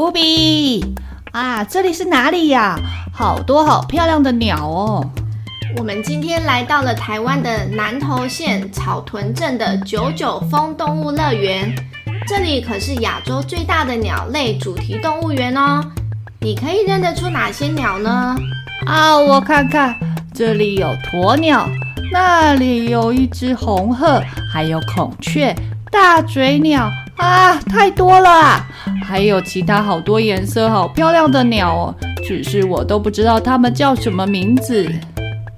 乌比啊，这里是哪里呀？好多好漂亮的鸟哦！我们今天来到了台湾的南投县草屯镇的九九峰动物乐园，这里可是亚洲最大的鸟类主题动物园哦。你可以认得出哪些鸟呢？啊，我看看，这里有鸵鸟，那里有一只红鹤，还有孔雀、大嘴鸟啊，太多了啊！还有其他好多颜色好漂亮的鸟哦，只是我都不知道它们叫什么名字。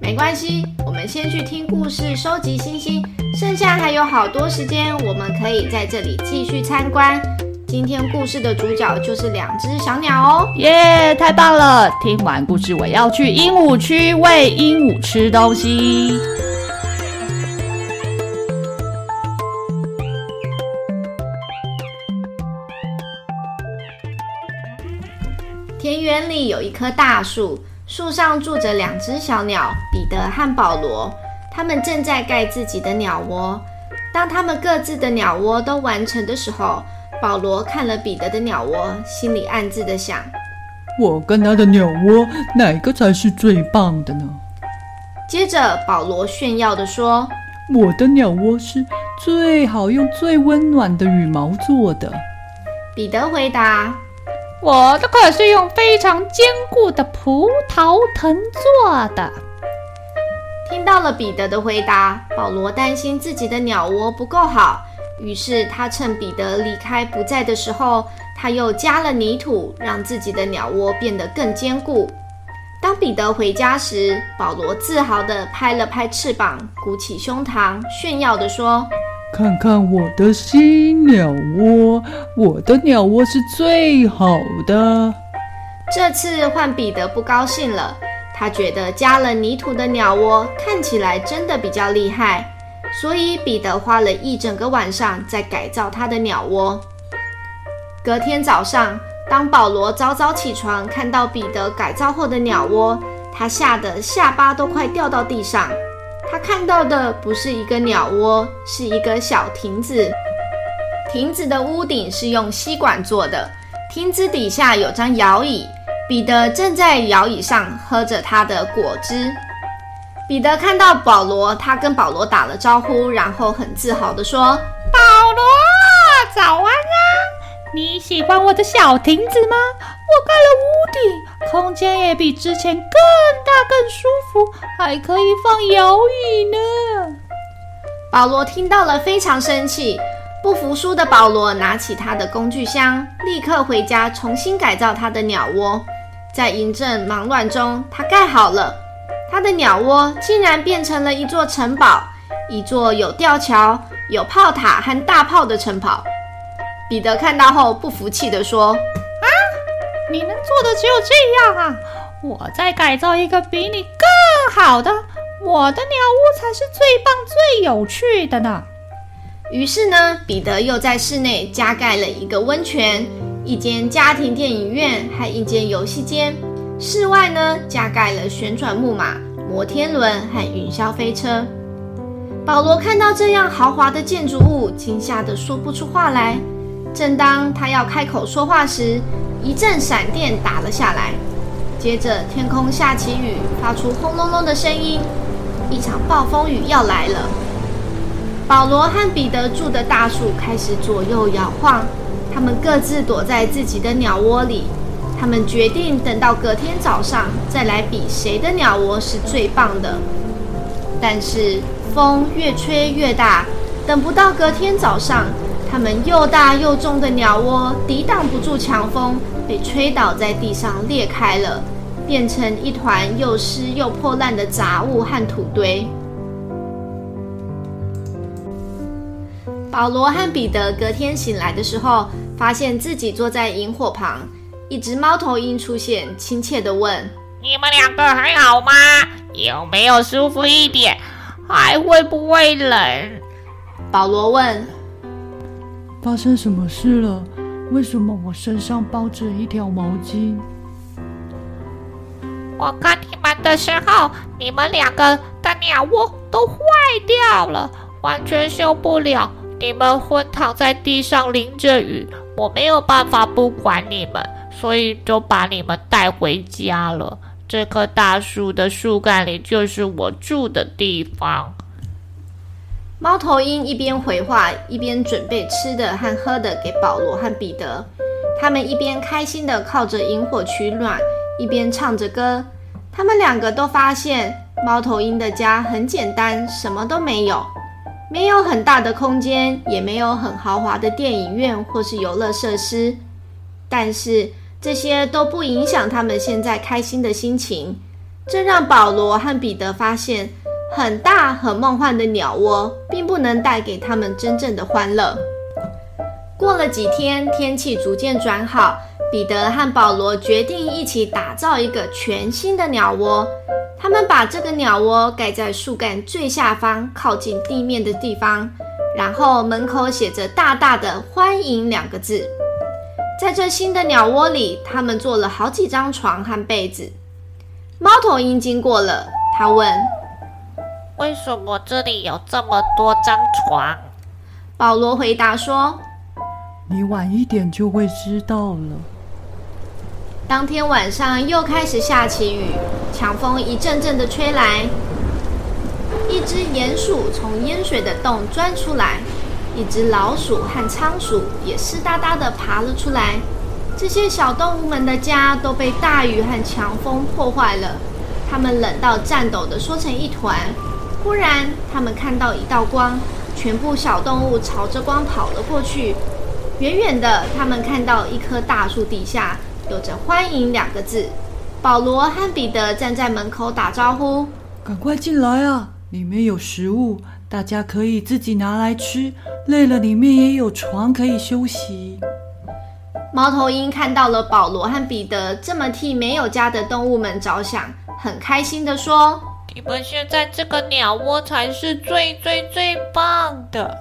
没关系，我们先去听故事，收集星星。剩下还有好多时间，我们可以在这里继续参观。今天故事的主角就是两只小鸟哦。耶，太棒了！听完故事，我要去鹦鹉区喂鹦鹉吃东西。田园里有一棵大树。树上住着两只小鸟，彼得和保罗。他们正在盖自己的鸟窝。当他们各自的鸟窝都完成的时候，保罗看了彼得的鸟窝，心里暗自的想：我跟他的鸟窝哪个才是最棒的呢？接着，保罗炫耀的说：“我的鸟窝是最好用、最温暖的羽毛做的。”彼得回答。我的可是用非常坚固的葡萄藤做的。听到了彼得的回答，保罗担心自己的鸟窝不够好，于是他趁彼得离开不在的时候，他又加了泥土，让自己的鸟窝变得更坚固。当彼得回家时，保罗自豪地拍了拍翅膀，鼓起胸膛，炫耀地说。看看我的新鸟窝，我的鸟窝是最好的。这次换彼得不高兴了，他觉得加了泥土的鸟窝看起来真的比较厉害，所以彼得花了一整个晚上在改造他的鸟窝。隔天早上，当保罗早早起床，看到彼得改造后的鸟窝，他吓得下巴都快掉到地上。他看到的不是一个鸟窝，是一个小亭子。亭子的屋顶是用吸管做的，亭子底下有张摇椅，彼得正在摇椅上喝着他的果汁。彼得看到保罗，他跟保罗打了招呼，然后很自豪地说：“保罗，早安啊！你喜欢我的小亭子吗？我盖了屋顶，空间也比之前更大、更舒服，还可以放摇椅呢。”保罗听到了，非常生气。不服输的保罗拿起他的工具箱，立刻回家重新改造他的鸟窝。在一阵忙乱中，他盖好了。他的鸟窝竟然变成了一座城堡，一座有吊桥、有炮塔和大炮的城堡。彼得看到后不服气地说：“啊，你能做的只有这样啊！我再改造一个比你更好的，我的鸟屋才是最棒、最有趣的呢。”于是呢，彼得又在室内加盖了一个温泉、一间家庭电影院，和一间游戏间。室外呢，加盖了旋转木马、摩天轮和云霄飞车。保罗看到这样豪华的建筑物，惊吓得说不出话来。正当他要开口说话时，一阵闪电打了下来，接着天空下起雨，发出轰隆隆的声音，一场暴风雨要来了。保罗和彼得住的大树开始左右摇晃，他们各自躲在自己的鸟窝里。他们决定等到隔天早上再来比谁的鸟窝是最棒的。但是风越吹越大，等不到隔天早上，他们又大又重的鸟窝抵挡不住强风，被吹倒在地上裂开了，变成一团又湿又破烂的杂物和土堆。保罗和彼得隔天醒来的时候，发现自己坐在营火旁，一只猫头鹰出现，亲切地问：“你们两个还好吗？有没有舒服一点？还会不会冷？”保罗问：“发生什么事了？为什么我身上包着一条毛巾？”我看你们的时候，你们两个的鸟窝都坏掉了，完全修不了。你们昏躺在地上淋着雨，我没有办法不管你们，所以就把你们带回家了。这棵大树的树干里就是我住的地方。猫头鹰一边回话，一边准备吃的和喝的给保罗和彼得。他们一边开心地靠着萤火取暖。一边唱着歌，他们两个都发现猫头鹰的家很简单，什么都没有，没有很大的空间，也没有很豪华的电影院或是游乐设施。但是这些都不影响他们现在开心的心情。这让保罗和彼得发现，很大很梦幻的鸟窝并不能带给他们真正的欢乐。过了几天，天气逐渐转好。彼得和保罗决定一起打造一个全新的鸟窝。他们把这个鸟窝盖在树干最下方、靠近地面的地方，然后门口写着大大的“欢迎”两个字。在这新的鸟窝里，他们做了好几张床和被子。猫头鹰经过了，他问：“为什么这里有这么多张床？”保罗回答说：“你晚一点就会知道了。”当天晚上又开始下起雨，强风一阵阵的吹来。一只鼹鼠从淹水的洞钻出来，一只老鼠和仓鼠也湿哒哒的爬了出来。这些小动物们的家都被大雨和强风破坏了，它们冷到颤抖的缩成一团。忽然，他们看到一道光，全部小动物朝着光跑了过去。远远的，他们看到一棵大树底下。有着“欢迎”两个字，保罗和彼得站在门口打招呼：“赶快进来啊，里面有食物，大家可以自己拿来吃。累了，里面也有床可以休息。”猫头鹰看到了保罗和彼得这么替没有家的动物们着想，很开心地说：“你们现在这个鸟窝才是最最最棒的。”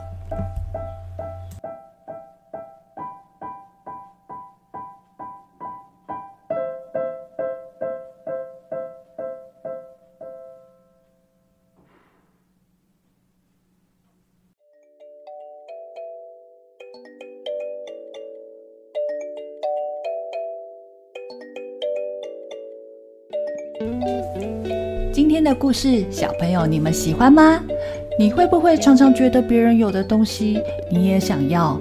今天的故事，小朋友你们喜欢吗？你会不会常常觉得别人有的东西你也想要？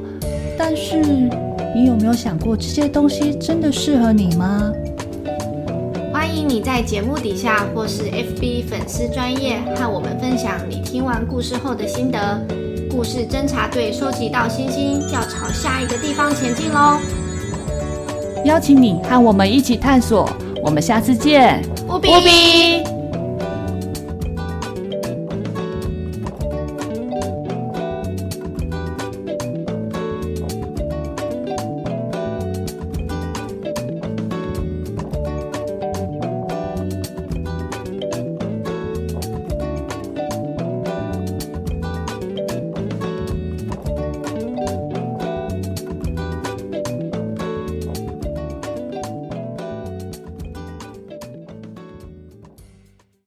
但是你有没有想过这些东西真的适合你吗？欢迎你在节目底下或是 FB 粉丝专业和我们分享你听完故事后的心得。故事侦查队收集到星星，要朝下一个地方前进喽！邀请你和我们一起探索。我们下次见。